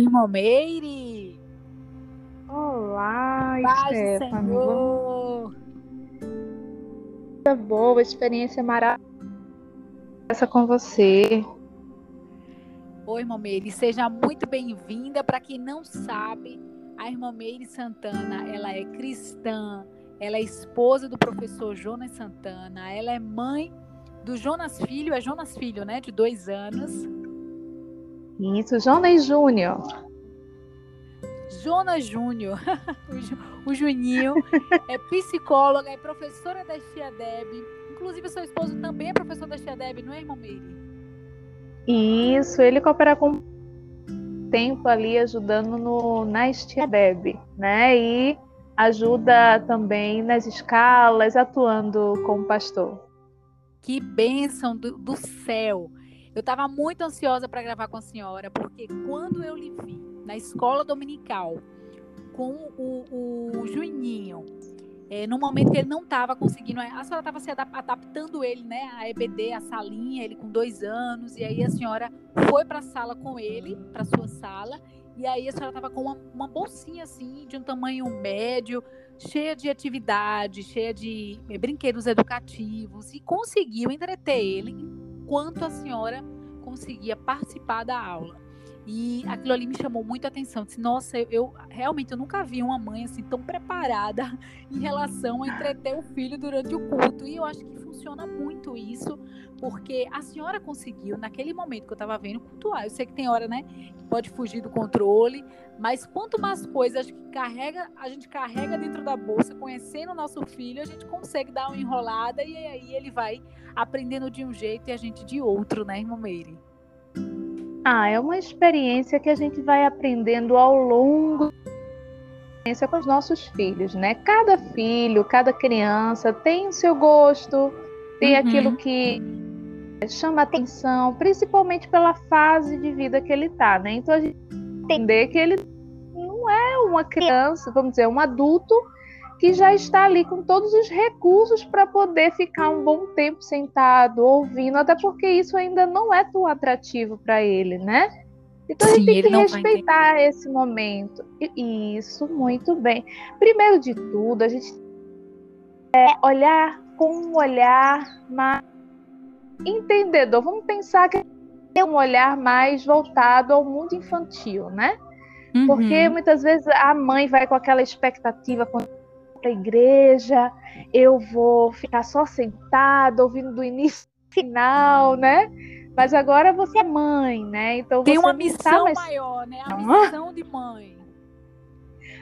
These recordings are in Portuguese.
Irmã Meire! Olá, Paz Stephanie. Senhor! Coisa boa, experiência maravilhosa essa com você. Oi, irmã Meire, seja muito bem-vinda. Para quem não sabe, a irmã Meire Santana, ela é cristã, ela é esposa do professor Jonas Santana, ela é mãe do Jonas Filho, é Jonas Filho, né, de dois anos. Isso, Jonas Júnior. Jonas Júnior, o Ju- o Juninho, é psicóloga, é professora da Tia Deb. Inclusive, seu esposo também é professor da Tia Deb, não é, irmã Meire? Isso, ele coopera com tempo ali ajudando no, na Estia Deb, né? E ajuda também nas escalas, atuando como pastor. Que bênção do, do céu! Eu estava muito ansiosa para gravar com a senhora, porque quando eu lhe vi na escola dominical com o, o Juninho, é, no momento que ele não estava conseguindo, a senhora estava se adap- adaptando ele, né, a EBD, a salinha, ele com dois anos, e aí a senhora foi para a sala com ele, para sua sala, e aí a senhora estava com uma, uma bolsinha assim, de um tamanho médio, cheia de atividade, cheia de eh, brinquedos educativos, e conseguiu entreter ele enquanto a senhora conseguia participar da aula. E aquilo ali me chamou muito a atenção. Disse, nossa, eu, eu realmente eu nunca vi uma mãe assim tão preparada em relação a entreter o filho durante o culto. E eu acho que funciona muito isso, porque a senhora conseguiu, naquele momento que eu estava vendo, cultuar. Eu sei que tem hora, né, que pode fugir do controle, mas quanto mais coisas que carrega, a gente carrega dentro da bolsa, conhecendo o nosso filho, a gente consegue dar uma enrolada e aí ele vai aprendendo de um jeito e a gente de outro, né, irmã Meire? Ah, é uma experiência que a gente vai aprendendo ao longo da experiência com os nossos filhos, né? Cada filho, cada criança tem o seu gosto, tem Uhum. aquilo que chama atenção, principalmente pela fase de vida que ele tá, né? Então a gente tem que entender que ele não é uma criança, vamos dizer, um adulto que já está ali com todos os recursos para poder ficar um bom tempo sentado, ouvindo, até porque isso ainda não é tão atrativo para ele, né? Então a gente Sim, tem que respeitar esse momento. E- Isso, muito bem. Primeiro de tudo, a gente é olhar com um olhar mais entendedor. Vamos pensar que é um olhar mais voltado ao mundo infantil, né? Porque Uhum. muitas vezes a mãe vai com aquela expectativa quando para a igreja, eu vou ficar só sentada, ouvindo do início ao final, né? Mas agora você é mãe, né? Então Tem você uma não missão tá mais maior, né? A missão de mãe.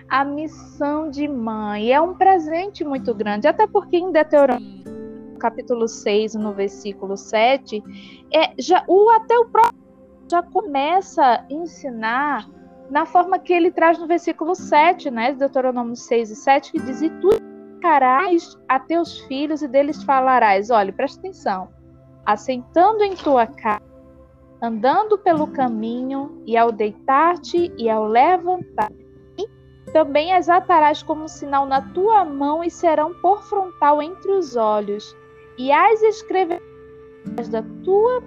a missão de mãe. É um presente muito grande, até porque em Deuteronômio capítulo 6, no versículo 7, é, já, o, até o próprio já começa a ensinar na forma que ele traz no versículo 7, né, de Deuteronômio 6 e 7, que diz, e tu educarás a teus filhos e deles falarás. Olha, presta atenção. Assentando em tua casa, andando pelo caminho, e ao deitar-te e ao levantar também as atarás como sinal na tua mão e serão por frontal entre os olhos, e as escreverás da tua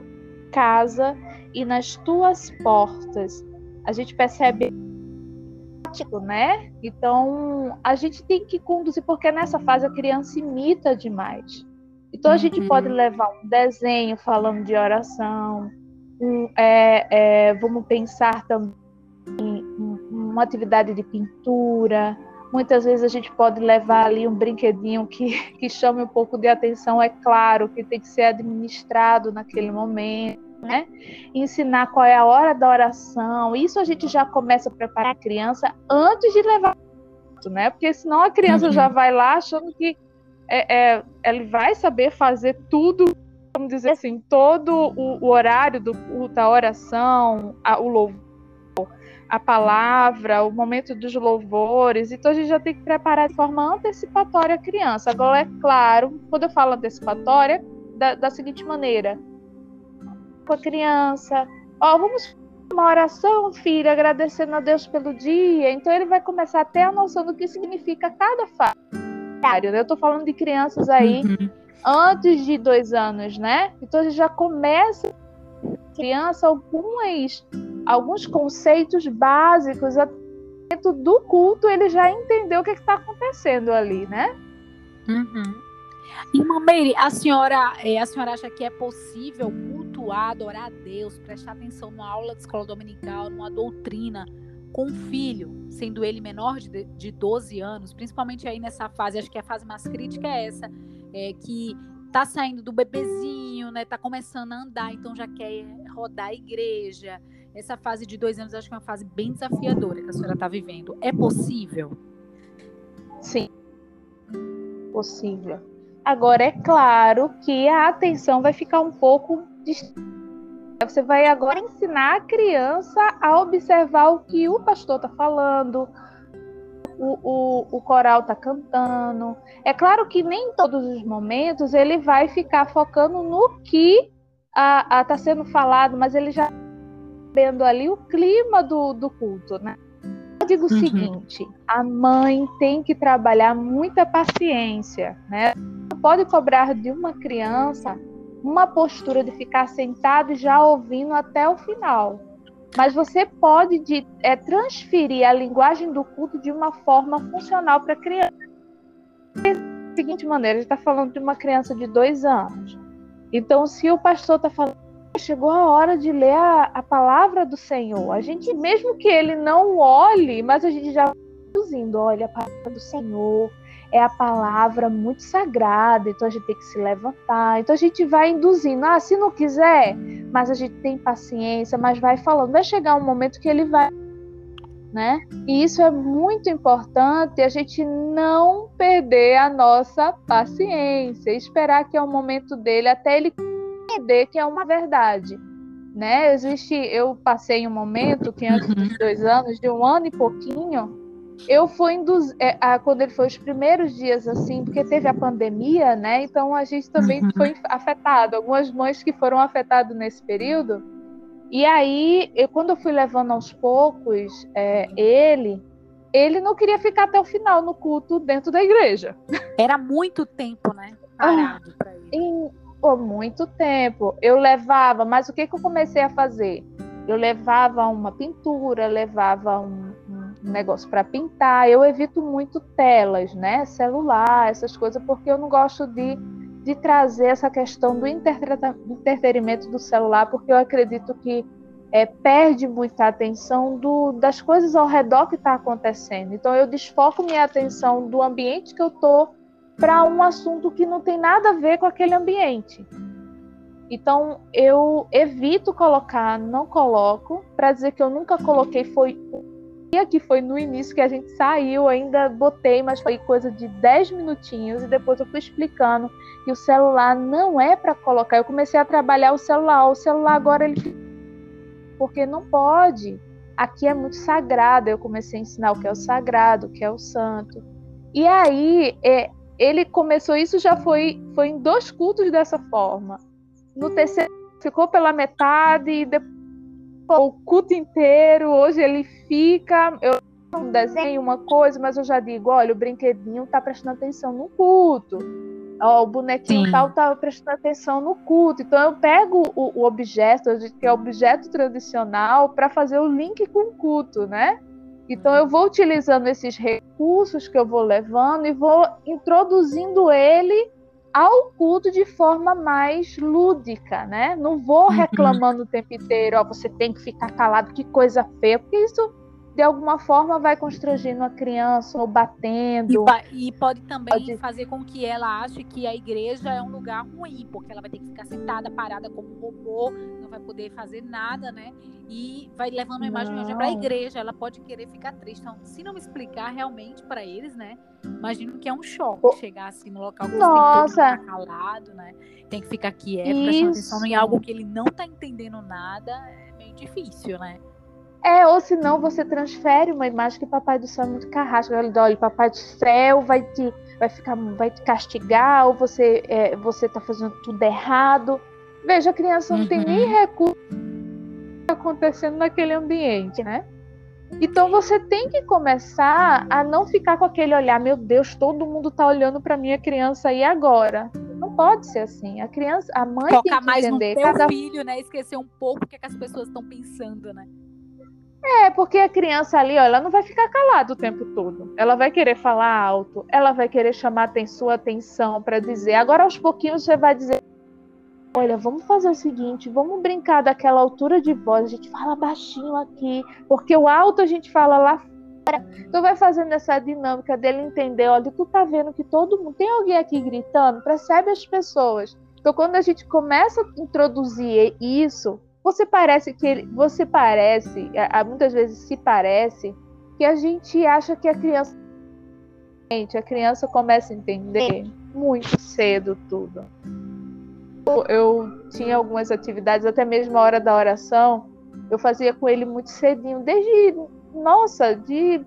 casa e nas tuas portas. A gente percebe né? Então a gente tem que conduzir, porque nessa fase a criança imita demais. Então a gente Uhum. pode levar um desenho falando de oração, um, é, é, vamos pensar também em uma atividade de pintura. Muitas vezes a gente pode levar ali um brinquedinho que, que chame um pouco de atenção, é claro, que tem que ser administrado naquele momento, né? Ensinar qual é a hora da oração. Isso a gente já começa a preparar a criança antes de levar, né? Porque senão a criança Uhum. já vai lá achando que é, é, ele vai saber fazer tudo, vamos dizer assim, todo o, o horário do culto, a oração, a, o louvor a palavra, o momento dos louvores, então a gente já tem que preparar de forma antecipatória a criança. Agora, é claro, quando eu falo antecipatória, da, da seguinte maneira: com a criança, ó, vamos fazer uma oração, filho, agradecendo a Deus pelo dia. Então ele vai começar a ter a noção do que significa cada fase. Eu estou falando de crianças aí Uhum. antes de dois anos, né? Então gente já começa criança algumas alguns conceitos básicos dentro do culto, ele já entendeu o que está acontecendo ali, né? Uhum. Irmã Meire, a senhora, é, a senhora acha que é possível cultuar, adorar a Deus, prestar atenção numa aula de escola dominical, numa doutrina, com um filho, sendo ele menor de, de 12 anos, principalmente aí nessa fase, acho que a fase mais crítica é essa, é, que tá saindo do bebezinho, né? Tá começando a andar, então já quer rodar a igreja. Essa fase de dois anos, acho que é uma fase bem desafiadora que a senhora está vivendo. É possível? Sim, possível. Agora, é claro que a atenção vai ficar um pouco Você vai agora ensinar a criança a observar o que o pastor está falando, o, o, o coral está cantando. É claro que nem em todos os momentos ele vai ficar focando no que está sendo falado, mas ele já vendo ali o clima do, do culto, né? Eu digo o uhum. seguinte: a mãe tem que trabalhar muita paciência, né? Não pode cobrar de uma criança uma postura de ficar sentado já ouvindo até o final. Mas você pode de, é, transferir a linguagem do culto de uma forma funcional para a criança. Da seguinte maneira, a gente está falando de uma criança de dois anos. Então, se o pastor está falando, chegou a hora de ler a, a, palavra do Senhor. A gente, mesmo que ele não olhe, mas a gente já induzindo, olha a palavra do Senhor é a palavra muito sagrada, então a gente tem que se levantar. Então a gente vai induzindo, ah, se não quiser, mas a gente tem paciência, mas vai falando, vai chegar um momento que ele vai, né? E isso é muito importante, a gente não perder a nossa paciência, esperar que é o momento dele até ele entender que é uma verdade. Né? Existe, eu passei um momento que antes dos dois anos, de um ano e pouquinho, eu fui induz... É, a, quando ele foi os primeiros dias assim, porque teve a pandemia, né? Então a gente também uhum. foi afetado. Algumas mães que foram afetadas nesse período. E aí, eu, quando eu fui levando aos poucos é, ele, ele não queria ficar até o final no culto dentro da igreja. Era muito tempo, né? Parado para ele. Por muito tempo. Eu levava, mas o que, que eu comecei a fazer? Eu levava uma pintura, levava um negócio para pintar. Eu evito muito telas, né? Celular, essas coisas, porque eu não gosto de, de trazer essa questão do entretenimento do celular, porque eu acredito que é, perde muita atenção do, das coisas ao redor que está acontecendo. Então eu desfoco minha atenção do ambiente que eu estou para um assunto que não tem nada a ver com aquele ambiente. Então eu evito colocar, não coloco, para dizer que eu nunca coloquei foi que foi no início que a gente saiu, ainda botei, mas foi coisa de 10 minutinhos e depois eu fui explicando que o celular não é para colocar. Eu comecei a trabalhar o celular, o celular agora ele porque não pode. Aqui é muito sagrado. Eu comecei a ensinar o que é o sagrado, o que é o santo. E aí, é, ele começou isso já foi foi em dois cultos dessa forma. No terceiro ficou pela metade e depois o culto inteiro, hoje ele fica. Eu não desenho uma coisa, mas eu já digo: olha, o brinquedinho tá prestando atenção no culto. Ó, o bonequinho Sim. tal tá prestando atenção no culto. Então eu pego o, o objeto, que é objeto tradicional, para fazer o link com o culto, né? Então eu vou utilizando esses recursos que eu vou levando e vou introduzindo ele ao culto de forma mais lúdica, né? Não vou uhum. reclamando o tempo inteiro, ó, você tem que ficar calado, que coisa feia, porque isso de alguma forma vai constrangendo a criança ou batendo. E, e pode também pode... fazer com que ela ache que a igreja é um lugar ruim, porque ela vai ter que ficar sentada, parada como um robô, não vai poder fazer nada, né? E vai levando a imagem para a igreja. Ela pode querer ficar triste. Então, se não me explicar realmente para eles, né? Imagino que é um choque oh. chegar assim no local que Nossa. você tem que ficar calado, né? Tem que ficar quieto, prestando atenção em algo que ele não está entendendo nada. É meio difícil, né? É, ou senão você transfere uma imagem que papai do céu é muito carrasco. Olha, papai do céu vai te, vai ficar, vai te castigar, ou você, é, você tá fazendo tudo errado. Veja, a criança não uhum. tem nem recurso acontecendo naquele ambiente, né? Então você tem que começar a não ficar com aquele olhar, meu Deus, todo mundo tá olhando para minha criança aí agora. Não pode ser assim. A criança, a mãe Focar tem que mais entender no teu cada filho, né? Esquecer um pouco o que, é que as pessoas estão pensando, né? É, porque a criança ali, ó, ela não vai ficar calada o tempo todo. Ela vai querer falar alto, ela vai querer chamar sua atenção para dizer. Agora, aos pouquinhos, você vai dizer: Olha, vamos fazer o seguinte, vamos brincar daquela altura de voz, a gente fala baixinho aqui, porque o alto a gente fala lá fora. Então vai fazendo essa dinâmica dele entender, olha, tu tá vendo que todo mundo tem alguém aqui gritando, percebe as pessoas. Então quando a gente começa a introduzir isso, você parece que ele, você parece, muitas vezes se parece que a gente acha que a criança a criança começa a entender muito cedo tudo eu tinha algumas atividades, até mesmo a hora da oração, eu fazia com ele muito cedinho, desde, nossa, de,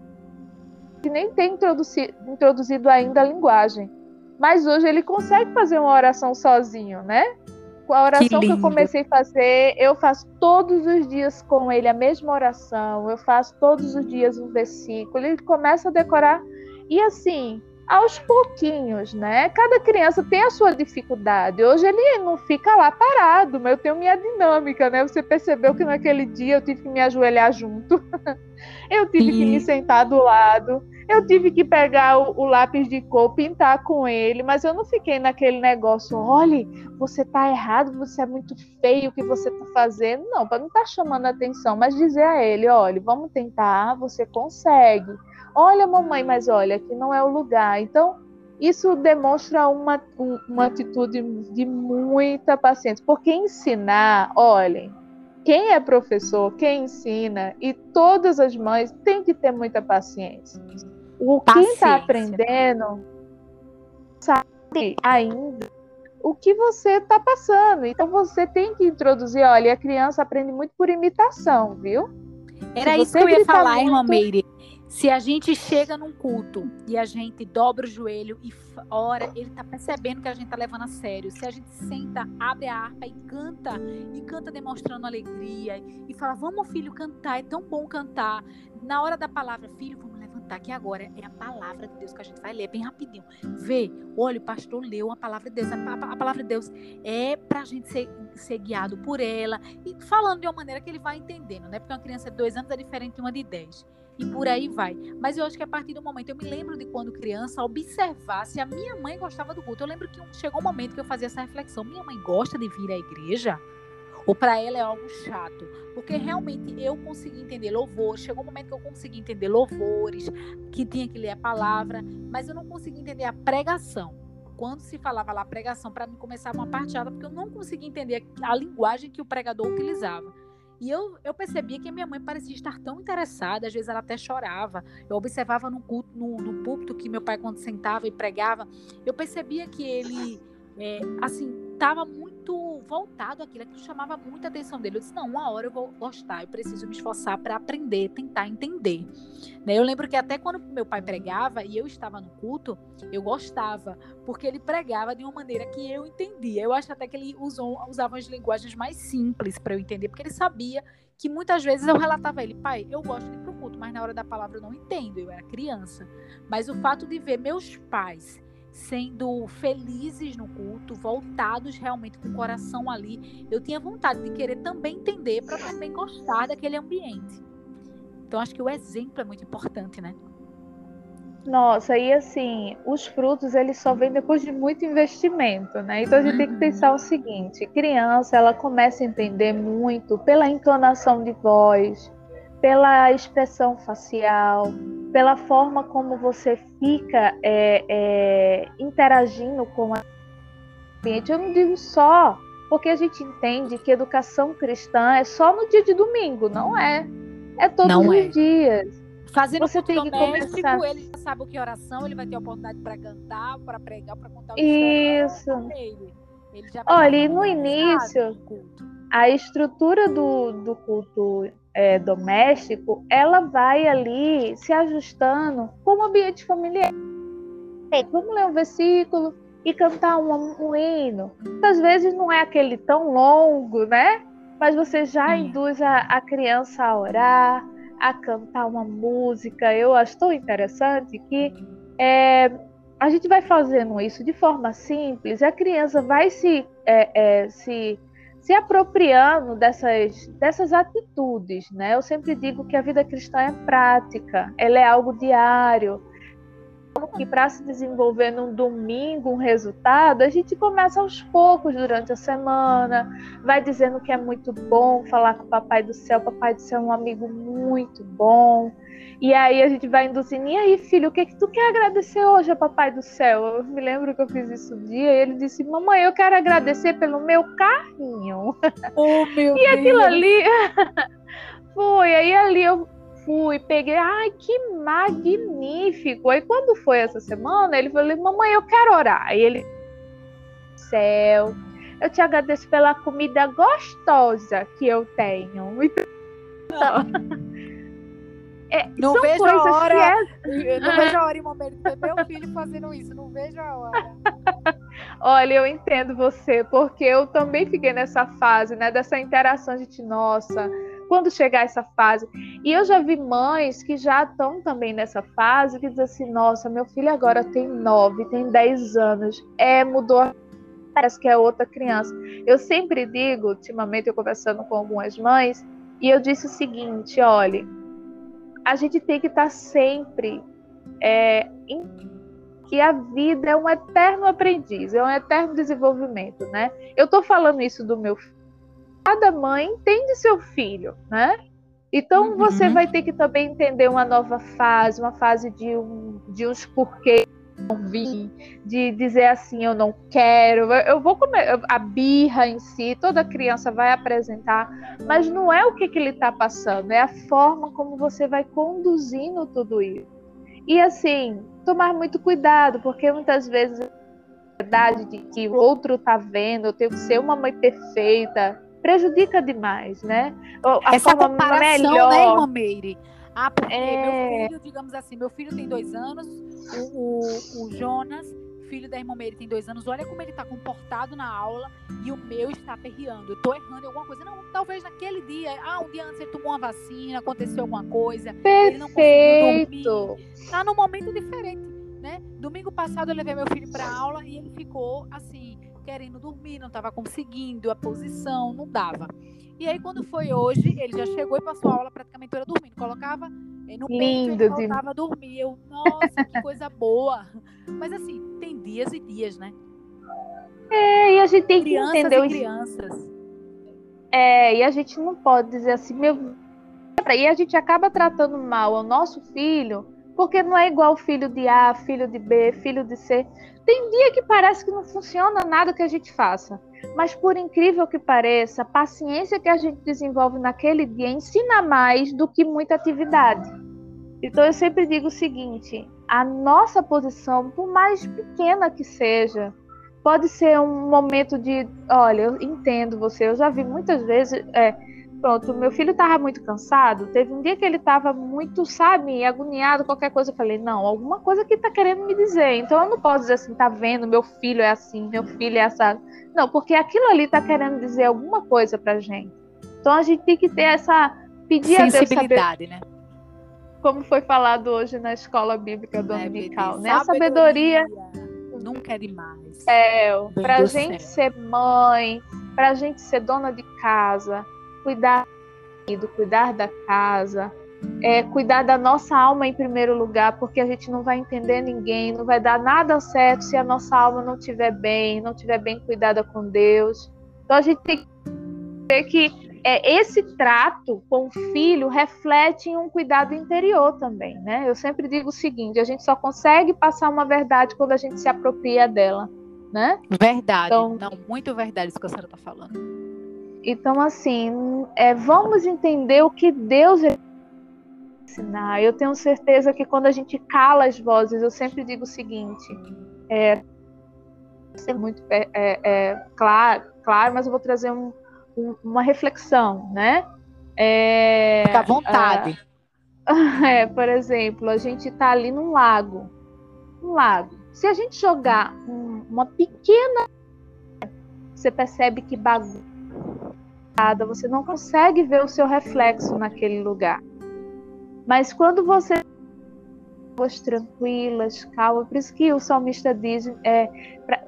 de nem ter introduzido, introduzido ainda a linguagem. Mas hoje ele consegue fazer uma oração sozinho, né? Com a oração que, que eu comecei a fazer, eu faço todos os dias com ele a mesma oração, eu faço todos os dias um versículo, ele começa a decorar. E assim, aos pouquinhos, né? Cada criança tem a sua dificuldade. Hoje ele não fica lá parado, mas eu tenho minha dinâmica, né? Você percebeu que naquele dia eu tive que me ajoelhar junto, eu tive Sim. que me sentar do lado, eu tive que pegar o, o, lápis de cor, pintar com ele, mas eu não fiquei naquele negócio, olhe, você tá errado, você é muito feio o que você tá fazendo. Não, para não estar tá chamando a atenção, mas dizer a ele, olha, vamos tentar, você consegue Olha, mamãe, mas olha, aqui não é o lugar. Então, isso demonstra uma, uma atitude de muita paciência. Porque ensinar, olhem, quem é professor, quem ensina, e todas as mães têm que ter muita paciência. O tá paciência. quem está aprendendo sabe ainda o que você está passando. Então você tem que introduzir, olha, a criança aprende muito por imitação, viu? Era isso que eu ia falar, muito... irmã Meire. Se a gente chega num culto e a gente dobra o joelho e ora, ele tá percebendo que a gente tá levando a sério. Se a gente senta, abre a harpa e canta, e canta demonstrando alegria, e fala: Vamos, filho, cantar, é tão bom cantar. Na hora da palavra, filho, vamos levantar aqui agora. É a palavra de Deus que a gente vai ler bem rapidinho. Vê, olha, o pastor leu a palavra de Deus. A, a, a palavra de Deus é pra gente ser, ser guiado por ela, e falando de uma maneira que ele vai entendendo, né? Porque uma criança de dois anos é diferente de uma de dez e por aí vai. Mas eu acho que a partir do momento, eu me lembro de quando criança, observar se a minha mãe gostava do culto. Eu lembro que chegou um momento que eu fazia essa reflexão: minha mãe gosta de vir à igreja? Ou para ela é algo chato? Porque realmente eu consegui entender louvor. Chegou um momento que eu consegui entender louvores, que tinha que ler a palavra, mas eu não consegui entender a pregação quando se falava lá pregação, para mim começava uma parteada, porque eu não conseguia entender a, a linguagem que o pregador utilizava. E eu, eu percebia que a minha mãe parecia estar tão interessada, às vezes ela até chorava. Eu observava no, culto, no, no púlpito que meu pai, quando sentava e pregava, eu percebia que ele, é, assim, estava muito voltado àquilo, aquilo chamava muita atenção dele. Eu disse: não, uma hora eu vou gostar, eu preciso me esforçar para aprender, tentar entender. Né? Eu lembro que até quando meu pai pregava e eu estava no culto, eu gostava, porque ele pregava de uma maneira que eu entendia. Eu acho até que ele usou, usava as linguagens mais simples para eu entender, porque ele sabia que muitas vezes eu relatava a ele, pai, eu gosto de ir pro culto, mas na hora da palavra eu não entendo, eu era criança. Mas o fato de ver meus pais sendo felizes no culto, voltados realmente com o coração ali. Eu tinha vontade de querer também entender para também gostar daquele ambiente. Então acho que o exemplo é muito importante, né? Nossa, e assim, os frutos eles só vêm depois de muito investimento, né? Então a gente uhum. tem que pensar o seguinte: criança, ela começa a entender muito pela entonação de voz, pela expressão facial, pela forma como você fica é, é, interagindo com a ambiente. Eu não digo só porque a gente entende que educação cristã é só no dia de domingo, não é? É todos não os é. dias. Fazendo você tem que começar. Ele já sabe o que é oração, ele vai ter oportunidade para cantar, para pregar, para contar o Isso. Ele. Ele Olha, no início, a estrutura do, do culto é, doméstico, ela vai ali se ajustando com o ambiente familiar. Vamos ler um versículo e cantar um, um hino. Às vezes não é aquele tão longo, né? Mas você já induz a, a criança a orar, a cantar uma música. Eu acho tão interessante que é, a gente vai fazendo isso de forma simples, a criança vai se, é, é, se se apropriando dessas, dessas atitudes, né? Eu sempre digo que a vida cristã é prática, ela é algo diário. Que para se desenvolver num domingo um resultado, a gente começa aos poucos durante a semana, vai dizendo que é muito bom falar com o Papai do Céu. O Papai do Céu é um amigo muito bom. E aí a gente vai induzindo, e aí, filho, o que, é que tu quer agradecer hoje ao Papai do Céu? Eu me lembro que eu fiz isso um dia, e ele disse, mamãe, eu quero agradecer pelo meu carrinho. Oh, meu e Deus. aquilo ali foi, aí ali eu fui, peguei, ai, que magnífico. Aí quando foi essa semana, ele falou, mamãe, eu quero orar. Aí ele, céu, eu te agradeço pela comida gostosa que eu tenho. Então, é, não vejo a hora. É... Não vejo a hora em momento de ver meu filho fazendo isso. Não vejo a hora. Olha, eu entendo você, porque eu também fiquei nessa fase, né? Dessa interação, gente, nossa, quando chegar essa fase. E eu já vi mães que já estão também nessa fase, que dizem assim, nossa, meu filho agora tem nove, tem dez anos. É, mudou parece que é outra criança. Eu sempre digo, ultimamente eu conversando com algumas mães, e eu disse o seguinte, olha, a gente tem que estar sempre é, em, que a vida é um eterno aprendiz, é um eterno desenvolvimento, né? Eu estou falando isso do meu filho. Cada mãe entende seu filho, né? Então uhum. você vai ter que também entender uma nova fase, uma fase de, um, de uns porquês vir, de dizer assim, eu não quero, eu vou comer a birra em si, toda criança vai apresentar, mas não é o que, que ele está passando, é a forma como você vai conduzindo tudo isso. E assim, tomar muito cuidado, porque muitas vezes a verdade de que o outro está vendo, eu tenho que ser uma mãe perfeita, prejudica demais, né? A Essa forma comparação, né, melhor... né, irmã Meire? Ah, porque é... meu filho, digamos assim, meu filho tem dois anos, o, o, o Jonas, filho da irmã Meire, tem dois anos, olha como ele está comportado na aula e o meu está perreando. Eu estou errando em alguma coisa. Não, talvez naquele dia, ah, um dia antes ele tomou uma vacina, aconteceu alguma coisa, Perfeito. ele não conseguiu dormir. Está num momento diferente, né? Domingo passado eu levei meu filho para aula e ele ficou assim, querendo dormir, não estava conseguindo a posição, não dava. E aí, quando foi hoje, ele já chegou e passou a aula praticamente toda dormindo. Colocava no Lindo peito e voltava a dormir. Eu, nossa, que coisa boa. Mas assim, tem dias e dias, né? É, e a gente tem crianças que entender... E crianças. É, e a gente não pode dizer assim, meu... E a gente acaba tratando mal o nosso filho, porque não é igual filho de A, filho de B, filho de C. Tem dia que parece que não funciona nada que a gente faça. Mas por incrível que pareça, a paciência que a gente desenvolve naquele dia ensina mais do que muita atividade. Então eu sempre digo o seguinte: a nossa posição, por mais pequena que seja, pode ser um momento de, olha, eu entendo você. Eu já vi muitas vezes, é, pronto, meu filho estava muito cansado. Teve um dia que ele estava muito, sabe, agoniado, qualquer coisa. Eu falei, não, alguma coisa que está querendo me dizer. Então eu não posso dizer assim, tá vendo, meu filho é assim, meu filho é assado. Não, porque aquilo ali está querendo dizer alguma coisa pra gente. Então a gente tem que ter essa pedir sensibilidade, né? Como foi falado hoje na escola bíblica é, dominical, né? A sabedoria nunca é demais. É, pra gente céu. ser mãe, pra gente ser dona de casa, cuidar do cuidar da casa, é, cuidar da nossa alma em primeiro lugar, porque a gente não vai entender ninguém, não vai dar nada certo se a nossa alma não estiver bem, não estiver bem cuidada com Deus. Então a gente tem que ver que é, esse trato com o filho reflete em um cuidado interior também, né? Eu sempre digo o seguinte: a gente só consegue passar uma verdade quando a gente se apropria dela, né? Verdade, então, não, muito verdade isso que a senhora está falando. Então, assim, é, vamos entender o que Deus ensinar. Eu tenho certeza que quando a gente cala as vozes, eu sempre digo o seguinte: é, ser muito é, é, é, claro, claro, mas eu vou trazer um, um, uma reflexão, né? É, Fica à vontade. É, por exemplo, a gente está ali num lago, um lago. Se a gente jogar um, uma pequena, você percebe que bagunça você não consegue ver o seu reflexo naquele lugar. Mas quando você águas tranquilas, calma, por isso que o salmista diz, é,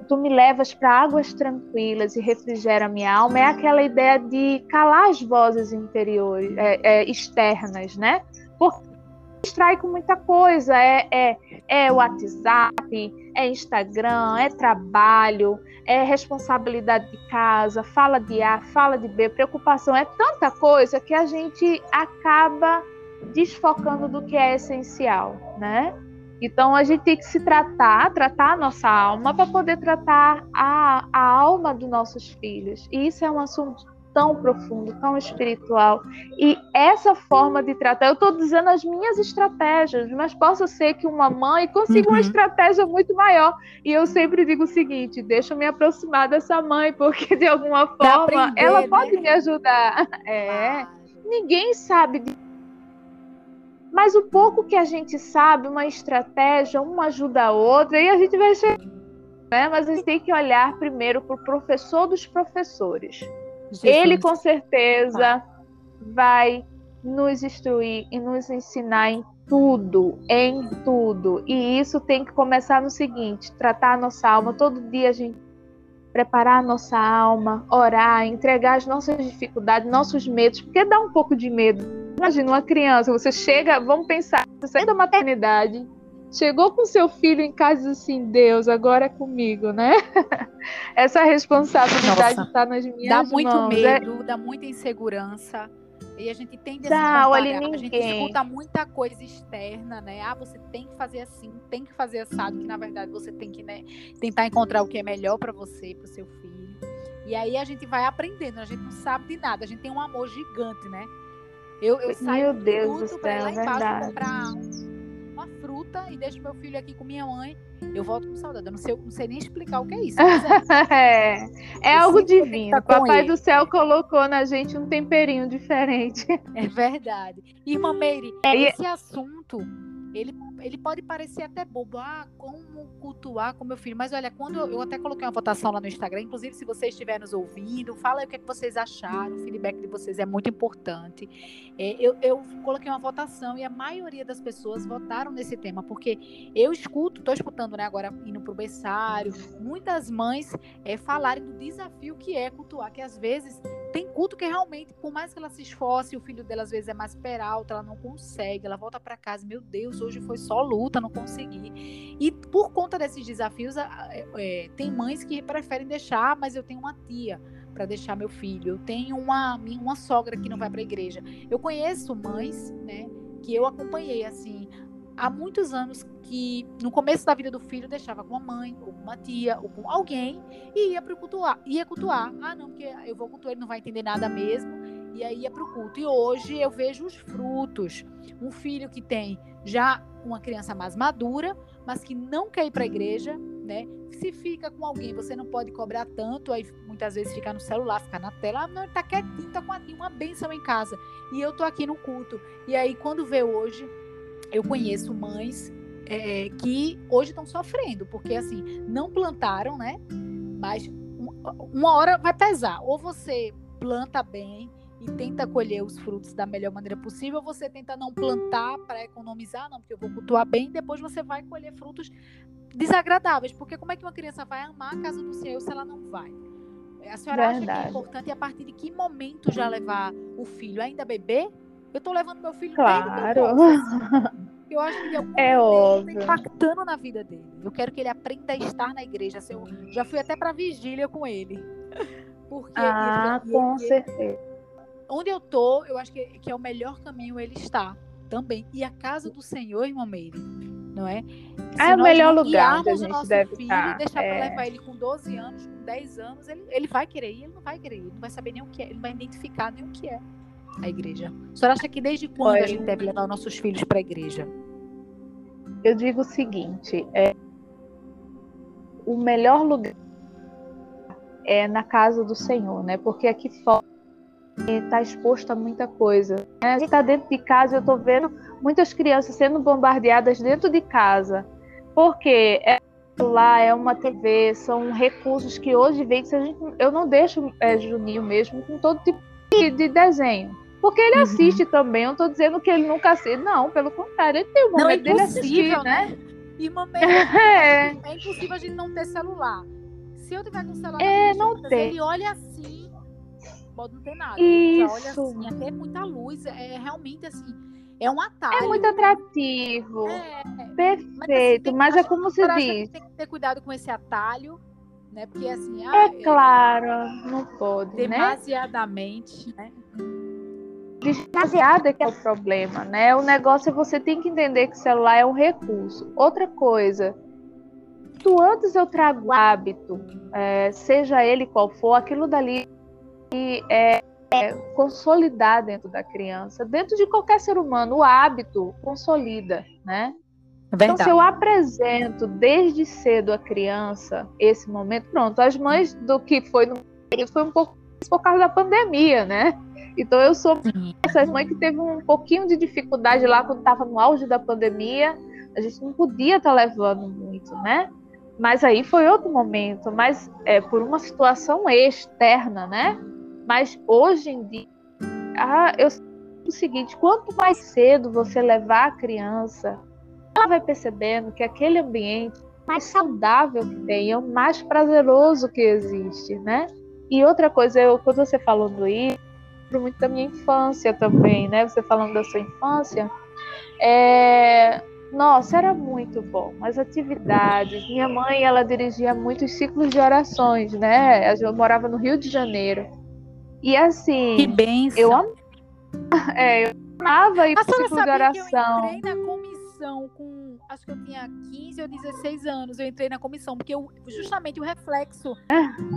tu me levas para águas tranquilas e refrigera minha alma, é aquela ideia de calar as vozes interiores, é, é, externas, né? Porque distrai com muita coisa, é, é, é WhatsApp, é Instagram, é trabalho, é responsabilidade de casa, fala de A, fala de B, preocupação, é tanta coisa que a gente acaba desfocando do que é essencial, né? Então a gente tem que se tratar, tratar a nossa alma para poder tratar a, a alma dos nossos filhos. E isso é um assunto tão profundo, tão espiritual. E essa forma de tratar, eu estou dizendo as minhas estratégias, mas posso ser que uma mãe consiga uhum. uma estratégia muito maior. E eu sempre digo o seguinte: deixa eu me aproximar dessa mãe, porque de alguma forma aprender, ela né? pode me ajudar. É. Ninguém sabe de mas o pouco que a gente sabe, uma estratégia, uma ajuda a outra, e a gente vai chegar. Né? Mas a gente tem que olhar primeiro para o professor dos professores. Jesus. Ele com certeza vai nos instruir e nos ensinar em tudo, em tudo. E isso tem que começar no seguinte: tratar a nossa alma. Todo dia a gente preparar a nossa alma, orar, entregar as nossas dificuldades, nossos medos, porque dá um pouco de medo. Imagina uma criança, você chega, vamos pensar, você sai da maternidade, chegou com seu filho em casa e assim, Deus, agora é comigo, né? Essa responsabilidade está nas minhas dá mãos. Dá muito é medo, é... dá muita insegurança. E a gente tende a se comparar, a gente escuta muita coisa externa, né? Ah, você tem que fazer assim, tem que fazer assado, que na verdade você tem que né, tentar encontrar o que é melhor para você, para o seu filho. E aí a gente vai aprendendo, a gente não sabe de nada, a gente tem um amor gigante, né? Eu, eu saio Meu Deus do céu, pra ir lá embaixo verdade. comprar uma fruta e deixo meu filho aqui com minha mãe, eu volto com saudade. Eu não sei, não sei nem explicar o que é isso. é, é, é algo divino. Papai ele. do céu colocou na gente um temperinho diferente. É verdade. Irmã Meire, é, esse assunto ele, ele pode parecer até bobo, ah, como cultuar com meu filho, mas olha, quando eu, eu até coloquei uma votação lá no Instagram, inclusive se vocês estiverem nos ouvindo, fala aí o que, é que vocês acharam, o feedback de vocês é muito importante. É, eu, eu coloquei uma votação e a maioria das pessoas votaram nesse tema, porque eu escuto, estou escutando, né, agora indo para o berçário, muitas mães é, falarem do desafio que é cultuar, que às vezes tem culto que realmente, por mais que ela se esforce, o filho dela às vezes é mais peralta, ela não consegue, ela volta para casa, meu Deus, hoje foi só luta, não consegui. E por conta desses desafios, é, tem mães que preferem deixar, mas eu tenho uma tia para deixar meu filho, eu tenho uma, uma sogra que não vai para a igreja. Eu conheço mães, né, que eu acompanhei assim, há muitos anos que no começo da vida do filho deixava com a mãe, ou com uma tia, ou com alguém e ia para cultuar, ia cultuar. Ah, não, porque eu vou cultuar, ele não vai entender nada mesmo. E aí ia para o culto. E hoje eu vejo os frutos. Um filho que tem já uma criança mais madura, mas que não quer ir para a igreja, né? Se fica com alguém, você não pode cobrar tanto, aí muitas vezes fica no celular, fica na tela, ah, não, tá quietinho, tá com uma bênção em casa. E eu tô aqui no culto. E aí, quando vê hoje, eu conheço mães é, que hoje estão sofrendo, porque assim, não plantaram, né? Mas uma hora vai pesar. Ou você planta bem e tenta colher os frutos da melhor maneira possível, ou você tenta não plantar para economizar, não, porque eu vou cultuar bem, depois você vai colher frutos desagradáveis. Porque como é que uma criança vai amar a casa do Senhor se ela não vai? A senhora Verdade. acha que é importante a partir de que momento já levar o filho? Ainda bebê? Eu tô levando meu filho claro. Eu acho que ele é óbvio. Tá impactando na vida dele. Eu quero que ele aprenda a estar na igreja. Assim, eu já fui até para vigília com ele. Porque ah, ele, com ele, certeza. Onde eu tô, eu acho que, que é o melhor caminho ele está também. E a casa do Senhor, irmão Meire, não é? Se é o melhor lugar onde a gente deve filho, estar. deixar é. para levar ele com 12 anos, com 10 anos, ele, ele vai querer ir, ele não vai querer ir, ele não vai saber nem o que é, ele não vai identificar nem o que é a igreja? A senhora acha que desde quando a gente deve levar nossos filhos para a igreja? Eu digo o seguinte: é, o melhor lugar é na casa do Senhor, né? Porque aqui fora está exposto a muita coisa. Né? A gente está dentro de casa eu estou vendo muitas crianças sendo bombardeadas dentro de casa. Porque é lá é uma TV, são recursos que hoje vem. Eu não deixo é, Juninho mesmo com todo tipo de desenho. Porque ele uhum. assiste também, eu não tô dizendo que ele nunca assiste. Não, pelo contrário, ele tem um momento não, é dele assistir, né? E uma é. é impossível a gente não ter celular. Se eu tiver com o celular é, não juntas, tem. ele olha assim, pode não ter nada. Isso. Já olha assim, até muita luz, é realmente assim, é um atalho. É muito atrativo. É, Perfeito, assim, mas, é como se diz. Tem que ter cuidado com esse atalho, né? Porque assim, ah, É claro, não pode, né? demasiadamente, né? Demasiado é que é o problema, né? O negócio é você tem que entender que o celular é um recurso. Outra coisa, tu antes eu trago hábito, é, seja ele qual for, aquilo dali é, é consolidar dentro da criança, dentro de qualquer ser humano, o hábito consolida, né? Então, se eu apresento desde cedo a criança esse momento, pronto, as mães do que foi no foi um pouco por causa da pandemia, né? Então eu sou essa mãe que teve um pouquinho de dificuldade lá quando estava no auge da pandemia, a gente não podia estar levando muito, né? Mas aí foi outro momento, mas é por uma situação externa, né? Mas hoje em dia, ah, eu sei o seguinte: quanto mais cedo você levar a criança, ela vai percebendo que aquele ambiente mais saudável que tem, é o mais prazeroso que existe, né? E outra coisa, eu, quando você falou do isso, muito da minha infância também, né? Você falando da sua infância, é... nossa, era muito bom. As atividades, minha mãe, ela dirigia muitos ciclos de orações, né? Eu morava no Rio de Janeiro. E assim, Que benção. eu am... é, eu amava ir A pro senhora ciclo de sabia que eu oração. entrei na comissão com, acho que eu tinha 15 ou 16 anos, eu entrei na comissão, porque eu, justamente o reflexo,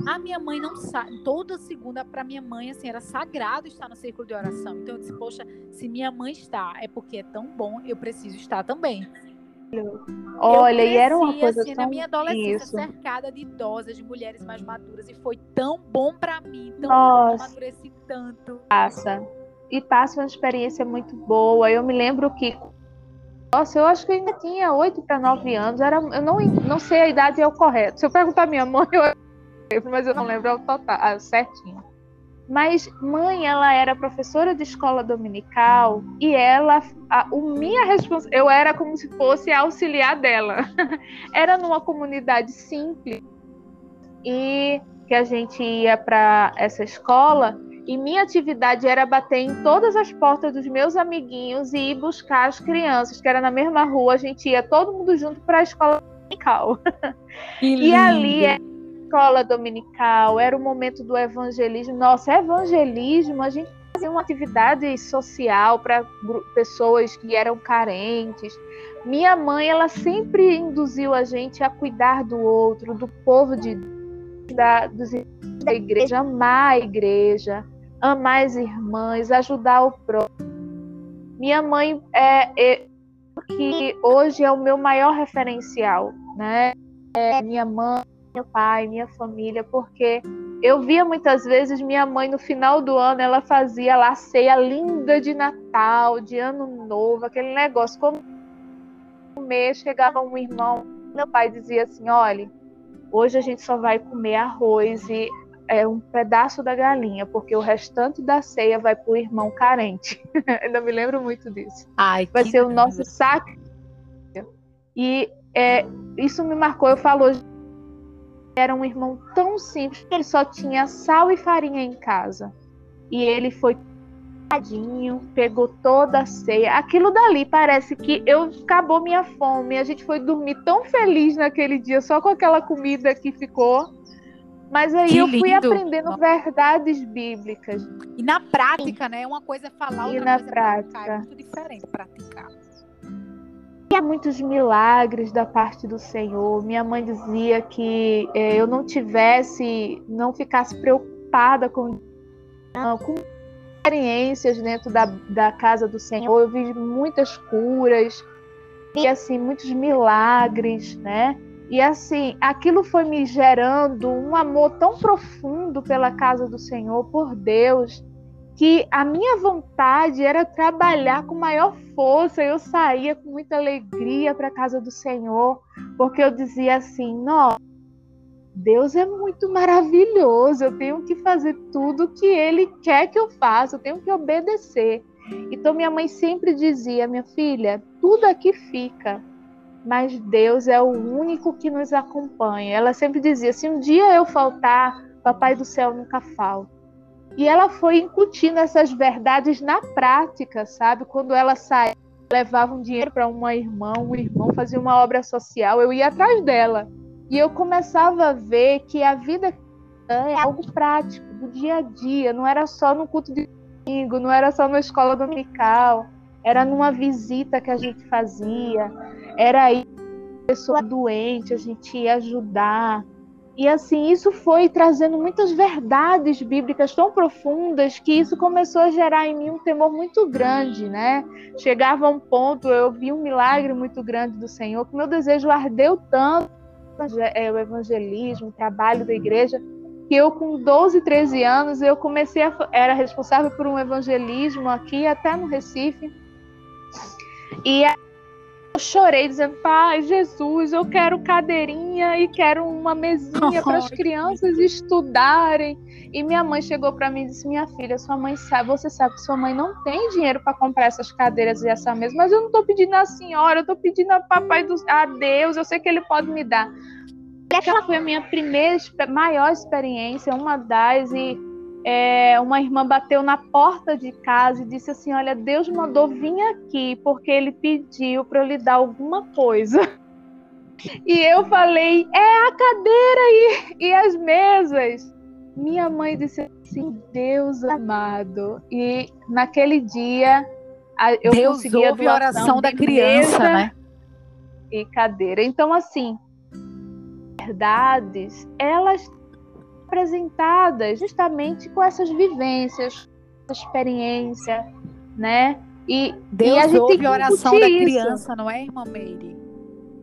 a minha mãe não sabe, toda segunda para minha mãe, assim, era sagrado estar no círculo de oração, então eu disse, poxa, se minha mãe está, é porque é tão bom, eu preciso estar também. Olha, eu e era uma cresci, coisa assim, tão na minha adolescência, isso. cercada de idosas, de mulheres mais maduras, e foi tão bom para mim, tão Nossa. bom, eu amadureci tanto. passa. E passa uma experiência muito boa. Eu me lembro que. Nossa, eu acho que eu ainda tinha 8 para 9 anos. Era, eu não, não sei a idade é o correto. Se eu perguntar à minha mãe, eu lembro, mas eu não lembro o total, ah, certinho. Mas mãe, ela era professora de escola dominical e ela, a, o minha responsa, eu era como se fosse a auxiliar dela. era numa comunidade simples e que a gente ia para essa escola e minha atividade era bater em todas as portas dos meus amiguinhos e ir buscar as crianças, que era na mesma rua, a gente ia todo mundo junto para a escola dominical. E ali é escola dominical, era o momento do evangelismo. Nossa, evangelismo, a gente fazia uma atividade social para pessoas que eram carentes. Minha mãe, ela sempre induziu a gente a cuidar do outro, do povo de da, dos, da igreja, amar a igreja, amar as irmãs, ajudar o próximo. Minha mãe é, é que hoje é o meu maior referencial, né? É minha mãe, meu pai, minha família, porque eu via muitas vezes minha mãe no final do ano, ela fazia lá ceia linda de Natal, de Ano Novo, aquele negócio. Como comer, chegava um irmão, meu pai dizia assim: olha, hoje a gente só vai comer arroz e é, um pedaço da galinha, porque o restante da ceia vai para o irmão carente. Ainda me lembro muito disso. Ai, vai ser o nosso sacrifício. E é, isso me marcou. Eu falo era um irmão tão simples que ele só tinha sal e farinha em casa. E ele foi tadinho, pegou toda a ceia. Aquilo dali parece que eu acabou minha fome. A gente foi dormir tão feliz naquele dia só com aquela comida que ficou. Mas aí Que eu fui lindo. aprendendo verdades bíblicas. E na prática, né? Uma coisa é falar, E outra na coisa é praticar. prática. É muito diferente praticar. Há muitos milagres da parte do Senhor. Minha mãe dizia que eh, eu não tivesse, não ficasse preocupada com, com experiências dentro da, da casa do Senhor. Eu vi muitas curas e assim muitos milagres, né? E assim, aquilo foi me gerando um amor tão profundo pela casa do Senhor, por Deus, que a minha vontade era trabalhar com maior força. Eu saía com muita alegria para a casa do Senhor, porque eu dizia assim: nossa, Deus é muito maravilhoso, eu tenho que fazer tudo que Ele quer que eu faça, eu tenho que obedecer. Então minha mãe sempre dizia: minha filha, tudo aqui fica, mas Deus é o único que nos acompanha. Ela sempre dizia: se um dia eu faltar, Papai do céu nunca falta. E ela foi incutindo essas verdades na prática, sabe? Quando ela saía, levava um dinheiro para uma irmã, um irmão fazia uma obra social, eu ia atrás dela. E eu começava a ver que a vida é algo prático, do dia a dia, não era só no culto de domingo, não era só na escola dominical, era numa visita que a gente fazia, era aí pessoa doente, a gente ia ajudar, e assim, isso foi trazendo muitas verdades bíblicas tão profundas que isso começou a gerar em mim um temor muito grande, né? Chegava a um ponto, eu vi um milagre muito grande do Senhor, que meu desejo ardeu tanto é, o evangelismo, o trabalho da igreja, que eu com 12, 13 anos, eu comecei a era responsável por um evangelismo aqui até no Recife. E eu chorei dizendo, pai, Jesus, eu quero cadeirinha e quero uma mesinha para as crianças estudarem. E minha mãe chegou para mim e disse: Minha filha, sua mãe sabe, você sabe que sua mãe não tem dinheiro para comprar essas cadeiras e essa mesa, mas eu não estou pedindo à senhora, eu estou pedindo a papai do, a Deus, eu sei que ele pode me dar. Aquela foi a minha primeira, maior experiência, uma das, e é, uma irmã bateu na porta de casa e disse assim: Olha, Deus mandou vir aqui porque ele pediu para eu lhe dar alguma coisa. E eu falei: É a cadeira e, e as mesas. Minha mãe disse assim: Deus amado. E naquele dia eu Deus consegui ouve a oração da criança, né? E cadeira. Então, assim, verdades, elas apresentadas justamente com essas vivências, essa experiência, né? E Deus e a gente ouve a oração da criança, não é, irmã Meire?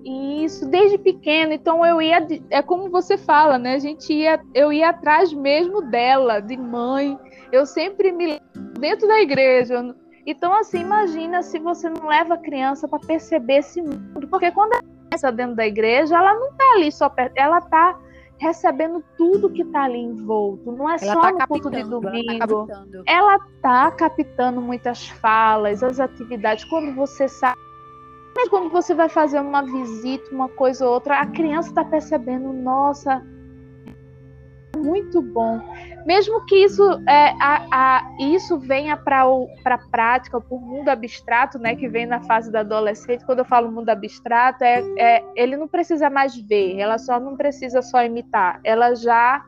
Isso, desde pequeno. Então eu ia, é como você fala, né? A gente ia, eu ia atrás mesmo dela, de mãe. Eu sempre me dentro da igreja. Então assim, imagina se você não leva a criança para perceber esse mundo, porque quando a criança dentro da igreja, ela não está ali só perto, ela está recebendo tudo que está ali envolto. Não é ela só tá no culto de domingo. Ela está tá captando muitas falas, as atividades. Quando você sabe. Mas quando você vai fazer uma visita, uma coisa ou outra, a criança está percebendo, nossa, muito bom. Mesmo que isso, é, a, a, isso venha para a prática, para o mundo abstrato, né, que vem na fase da adolescente, quando eu falo mundo abstrato, é, é, ele não precisa mais ver, ela só não precisa só imitar, ela já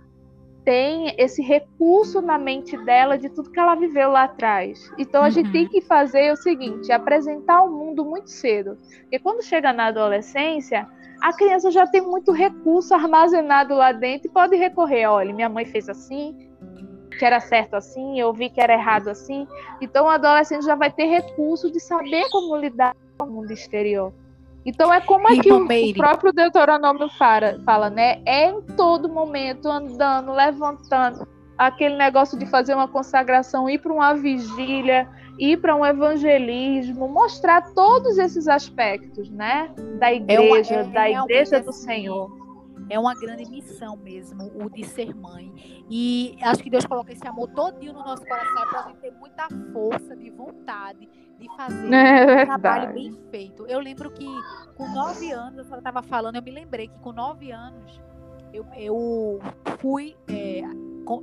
tem esse recurso na mente dela de tudo que ela viveu lá atrás. Então a uhum. gente tem que fazer o seguinte: apresentar o mundo muito cedo. Porque quando chega na adolescência, a criança já tem muito recurso armazenado lá dentro e pode recorrer. Olha, minha mãe fez assim, que era certo assim, eu vi que era errado assim. Então o adolescente já vai ter recurso de saber como lidar com o mundo exterior. Então é como aqui o, o, próprio Deuteronômio fala, fala, né? É em todo momento andando, levantando, aquele negócio de fazer uma consagração, ir para uma vigília, ir para um evangelismo, mostrar todos esses aspectos, né, da igreja, é uma, é, da igreja do assim, Senhor. É uma grande missão mesmo, o de ser mãe. E acho que Deus coloca esse amor todinho no nosso coração para a gente ter muita força de vontade de fazer é um trabalho bem feito. Eu lembro que com nove anos, a senhora estava falando, eu me lembrei que com nove anos eu, eu fui é,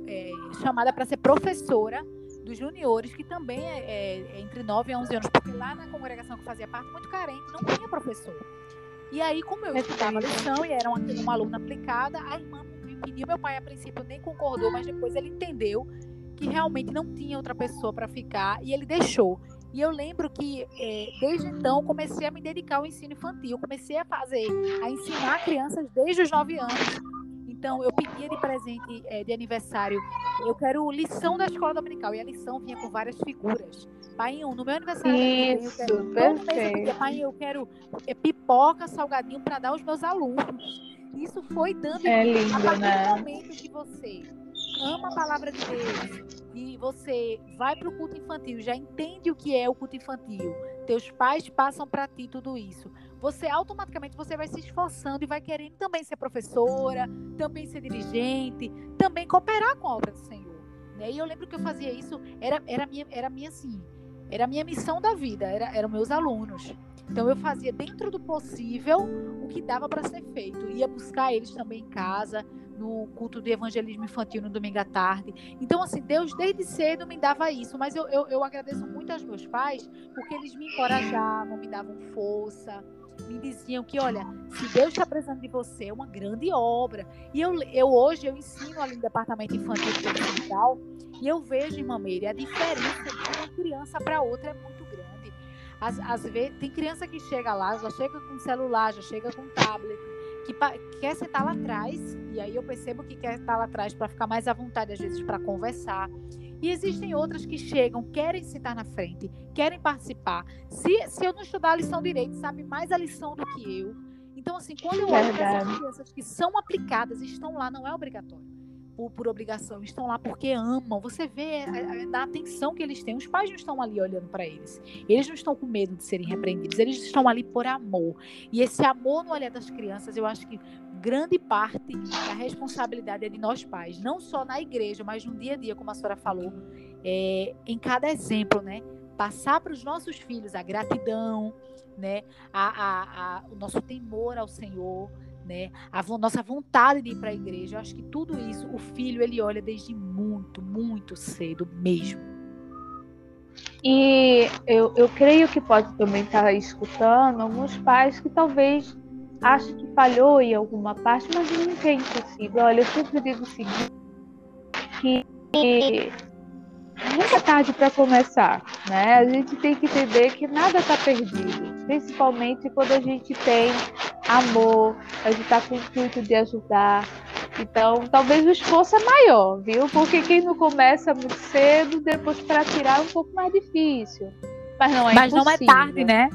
é, chamada para ser professora dos juniores, que também é, é, é, entre 9 e 11 anos, porque lá na congregação que fazia parte, muito carente, não tinha professor. E aí, como eu estudava lição e era uma, uma aluna aplicada, a irmã me pediu, meu pai a princípio nem concordou, mas depois ele entendeu que realmente não tinha outra pessoa para ficar e ele deixou. E eu lembro que é, desde então comecei a me dedicar ao ensino infantil, comecei a fazer, a ensinar crianças desde os 9 anos então, eu pedia de presente é, de aniversário, eu quero lição da escola dominical. E a lição vinha com várias figuras. Pai, no meu aniversário, Isso, eu quero, perfeito. pai, eu quero é, pipoca, salgadinho para dar aos meus alunos. Isso foi dando é lindo, a partir né? do momento que você ama a palavra de Deus e você vai para o culto infantil, já entende o que é o culto infantil. Teus pais passam para ti tudo isso você automaticamente você vai se esforçando e vai querendo também ser professora, também ser dirigente, também cooperar com a obra do Senhor. Né? E eu lembro que eu fazia isso, era, era minha, era minha assim, era minha missão da vida, era, eram meus alunos. Então eu fazia dentro do possível o que dava para ser feito. Ia buscar eles também em casa, no culto de evangelismo infantil no domingo à tarde. Então, assim, Deus desde cedo me dava isso, mas eu, eu, eu agradeço muito aos meus pais, porque eles me encorajavam, me davam força, me diziam que, olha, se Deus está precisando de você, é uma grande obra. E eu, eu hoje, eu ensino ali no departamento infantil e e eu vejo, irmã Meire, a diferença de uma criança para outra é muito grande. Às, às vezes, tem criança que chega lá, já chega com celular, já chega com tablet, que quer sentar lá atrás, e aí eu percebo que quer estar lá atrás para ficar mais à vontade, às vezes, para conversar. E existem outras que chegam, querem sentar na frente, querem participar. Se, se eu não estudar a lição direito, sabe mais a lição do que eu. Então, assim, quando eu olho para essas crianças que são aplicadas, estão lá, não é obrigatório por, por, obrigação, estão lá porque amam. Você vê a, a, atenção que eles têm. Os pais não estão ali olhando para eles. Eles não estão com medo de serem repreendidos. Eles estão ali por amor. E esse amor no olhar das crianças, eu acho que grande parte da responsabilidade é de nós pais, não só na igreja, mas no dia a dia, como a senhora falou, é, em cada exemplo, né? Passar para os nossos filhos a gratidão, né? A, a, a, o nosso temor ao Senhor, né? A nossa vontade de ir para a igreja. Eu acho que tudo isso o filho ele olha desde muito, muito cedo mesmo. E eu, eu creio que pode também estar escutando alguns pais que talvez achem que falhou em alguma parte, mas nunca é impossível. Olha, eu sempre digo o seguinte, que nunca é tarde para começar, né? A gente tem que entender que nada está perdido, principalmente quando a gente tem amor, a gente está com o intuito de ajudar. Então, talvez o esforço é maior, viu? Porque quem não começa muito cedo, depois para tirar é um pouco mais difícil. Mas não é Mas impossível. não é tarde, né?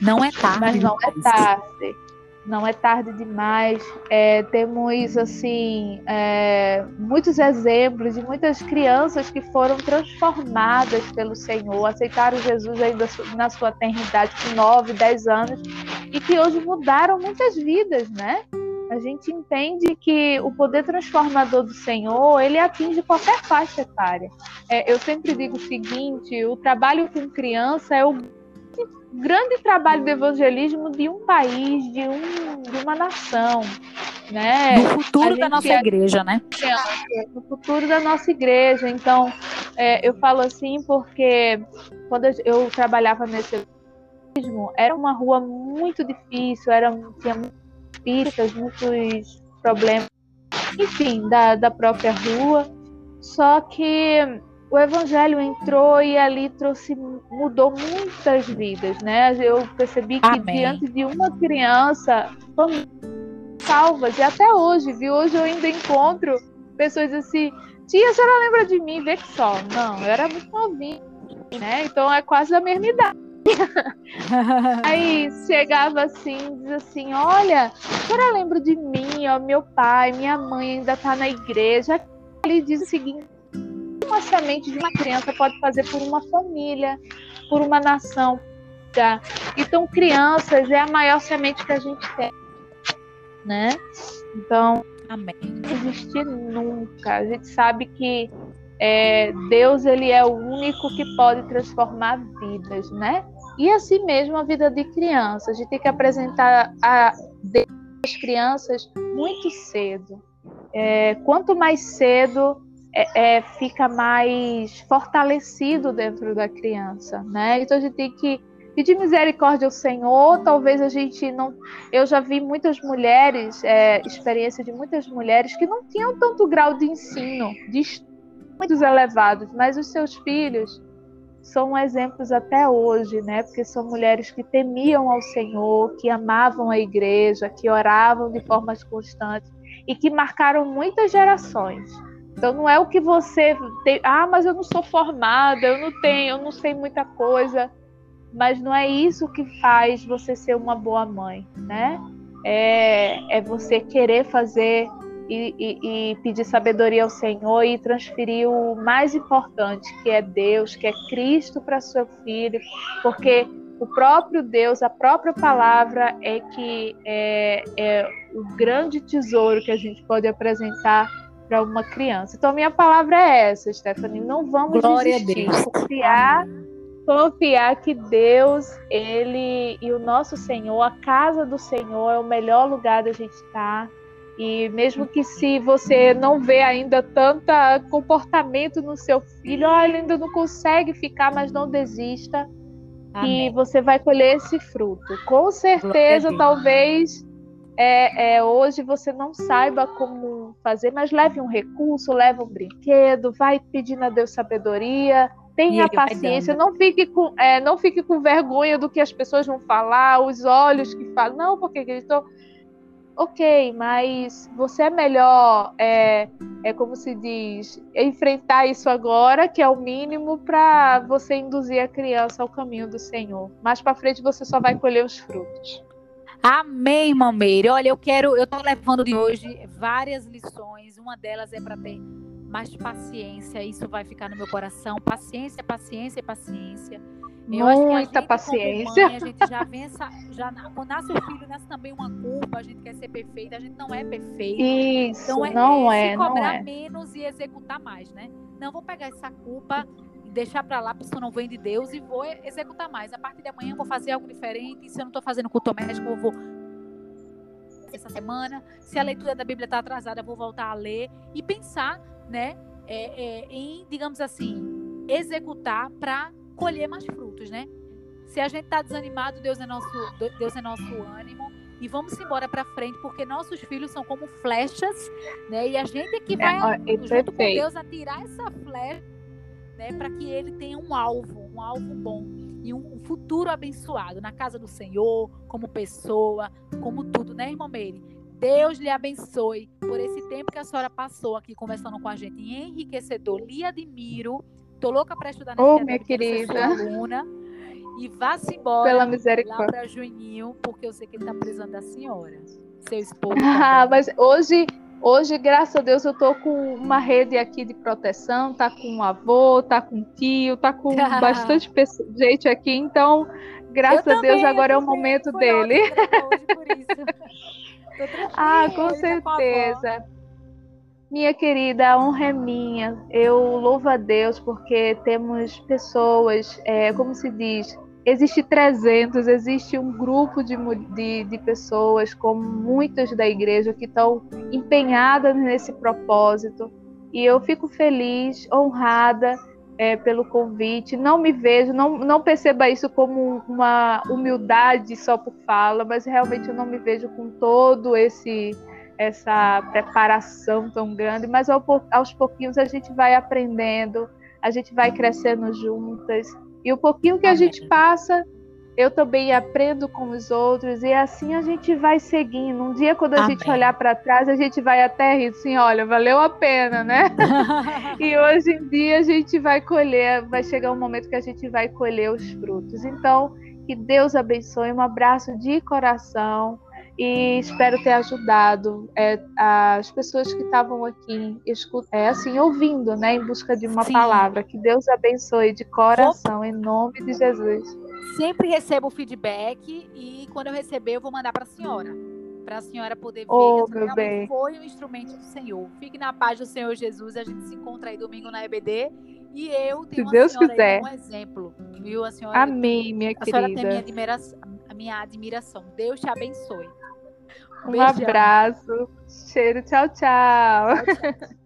Não é tarde. Mas não é tarde não é tarde demais. É, temos assim é, muitos exemplos de muitas crianças que foram transformadas pelo Senhor, aceitaram Jesus ainda na sua eternidade com 9, 10 anos e que hoje mudaram muitas vidas, né? A gente entende que o poder transformador do Senhor ele atinge qualquer faixa etária. É, eu sempre digo o seguinte: o trabalho com criança é o grande trabalho de evangelismo de um país, de, um, de uma nação. Né? No futuro da nossa é... igreja, né? No futuro da nossa igreja. Então, é, eu falo assim porque quando eu trabalhava nesse evangelismo, era uma rua muito difícil, era, tinha muitas pistas, muitos problemas, enfim, da, da própria rua. Só que o evangelho entrou e ali trouxe mudou muitas vidas, né? Eu percebi que Amém. diante de uma criança salvas e até hoje, viu? Hoje eu ainda encontro pessoas assim, tia, a senhora lembra de mim? Vê que só. Não, eu era muito novinha, né? Então é quase a mesma idade. Aí chegava assim, diz assim, olha, a senhora lembra de mim, ó, meu pai, minha mãe ainda tá na igreja. Ele diz o seguinte, uma semente de uma criança pode fazer por uma família, por uma nação. Tá? Então, crianças é a maior semente que a gente tem, né? Então, Amém. não existir nunca. A gente sabe que é, Deus ele é o único que pode transformar vidas, né? E assim mesmo a vida de criança. A gente tem que apresentar a as crianças muito cedo. É, quanto mais cedo é, é, fica mais fortalecido dentro da criança, né? Então a gente tem que pedir misericórdia ao Senhor. Talvez a gente não. Eu já vi muitas mulheres, é, experiência de muitas mulheres que não tinham tanto grau de ensino, de muitos elevados, mas os seus filhos são exemplos até hoje, né? Porque são mulheres que temiam ao Senhor, que amavam a igreja, que oravam de formas constantes e que marcaram muitas gerações. Então não é o que você tem, ah, mas eu não sou formada, eu não tenho, eu não sei muita coisa, mas não é isso que faz você ser uma boa mãe, né? É, é você querer fazer e, e, e pedir sabedoria ao Senhor e transferir o mais importante, que é Deus, que é Cristo para seu filho, porque o próprio Deus, a própria palavra é que é, é o grande tesouro que a gente pode apresentar para uma criança. Então, a minha palavra é essa, Stephanie. Não vamos Glória desistir. Confiar confiar que Deus, Ele e o nosso Senhor, a casa do Senhor é o melhor lugar da gente estar. E mesmo que se você não vê ainda tanto comportamento no seu filho, oh, ele ainda não consegue ficar, mas não desista. Amém. Que você vai colher esse fruto. Com certeza, talvez é, é, hoje você não saiba como fazer, mas leve um recurso, leve um brinquedo, vai pedindo a Deus sabedoria, tenha paciência, não fique, com, é, não fique com vergonha do que as pessoas vão falar, os olhos que falam, não, porque gritou. Ok, mas você é melhor, é, é como se diz, enfrentar isso agora, que é o mínimo, para você induzir a criança ao caminho do Senhor. Mais para frente você só vai colher os frutos. Amém, irmã Meire. Olha, eu quero, eu tô levando de hoje várias lições. Uma delas é para ter mais paciência. Isso vai ficar no meu coração. Paciência, paciência paciência. Eu Muita gente, paciência. Mãe, a gente já vem essa, já quando nasce o filho, nasce também uma culpa. A gente quer ser perfeita, a gente não é perfeito. Isso, então, é, não é, é se cobrar é. menos e executar mais, né? Não vou pegar essa culpa deixar para lá, porque isso não vem de Deus, e vou executar mais. A partir de amanhã eu vou fazer algo diferente. Se eu não estou fazendo culto médico, eu vou essa semana. Se a leitura da Bíblia está atrasada, eu vou voltar a ler e pensar, né, é, é, em, digamos assim, executar para colher mais frutos, né? Se a gente está desanimado, Deus é nosso, Deus é nosso ânimo e vamos embora para frente, porque nossos filhos são como flechas, né? E a gente é que vai, é, junto com Deus, atirar essa flecha né, para que ele tenha um alvo, um alvo bom e um, futuro abençoado na casa do Senhor, como pessoa, como tudo, né, irmã Meire? Deus lhe abençoe por esse tempo que a senhora passou aqui conversando com a gente, enriquecedor. Lhe admiro. Tô louca para estudar nesse oh, minha querida. aluna. E vá-se embora Pela misericórdia. lá para Juninho, porque eu sei que ele está precisando da senhora. Seu esposo. Ah, mas hoje Hoje, graças a Deus, eu tô com uma rede aqui de proteção, tá com o avô, tá com o tio, tá com bastante gente aqui, então, graças eu a Deus, também, agora é o momento dele. ah, com certeza. Minha querida, a honra é minha. Eu louvo a Deus porque temos pessoas, é, como se diz, existe 300, existe um grupo de, de, de pessoas, como muitas da igreja, que estão empenhadas nesse propósito. E eu fico feliz, honrada é, pelo convite. Não me vejo, não, não perceba isso como uma humildade só por fala, mas realmente eu não me vejo com todo esse essa preparação tão grande. Mas aos pouquinhos a gente vai aprendendo, a gente vai crescendo juntas. E o pouquinho que a gente passa, eu também aprendo com os outros e assim a gente vai seguindo. Um dia quando a Amém. gente olhar para trás, a gente vai até rir assim, olha, valeu a pena, né? e hoje em dia a gente vai colher, vai chegar um momento que a gente vai colher os frutos. Então, que Deus abençoe, um abraço de coração e espero ter ajudado é, as pessoas que estavam aqui é, assim ouvindo, né, em busca de uma Sim. palavra. Que Deus abençoe de coração vou... em nome de Jesus. Sempre recebo feedback e quando eu receber eu vou mandar para a senhora, para a senhora poder ver oh, realmente bem. foi um instrumento do Senhor. Fique na paz do Senhor Jesus. A gente se encontra aí domingo na EBD. E eu tenho Se Deus quiser. um exemplo, viu? A senhora, Amém, minha a querida. A senhora tem minha admiração, a minha admiração. Deus te abençoe. Um, um abraço. Cheiro. tchau. tchau, tchau.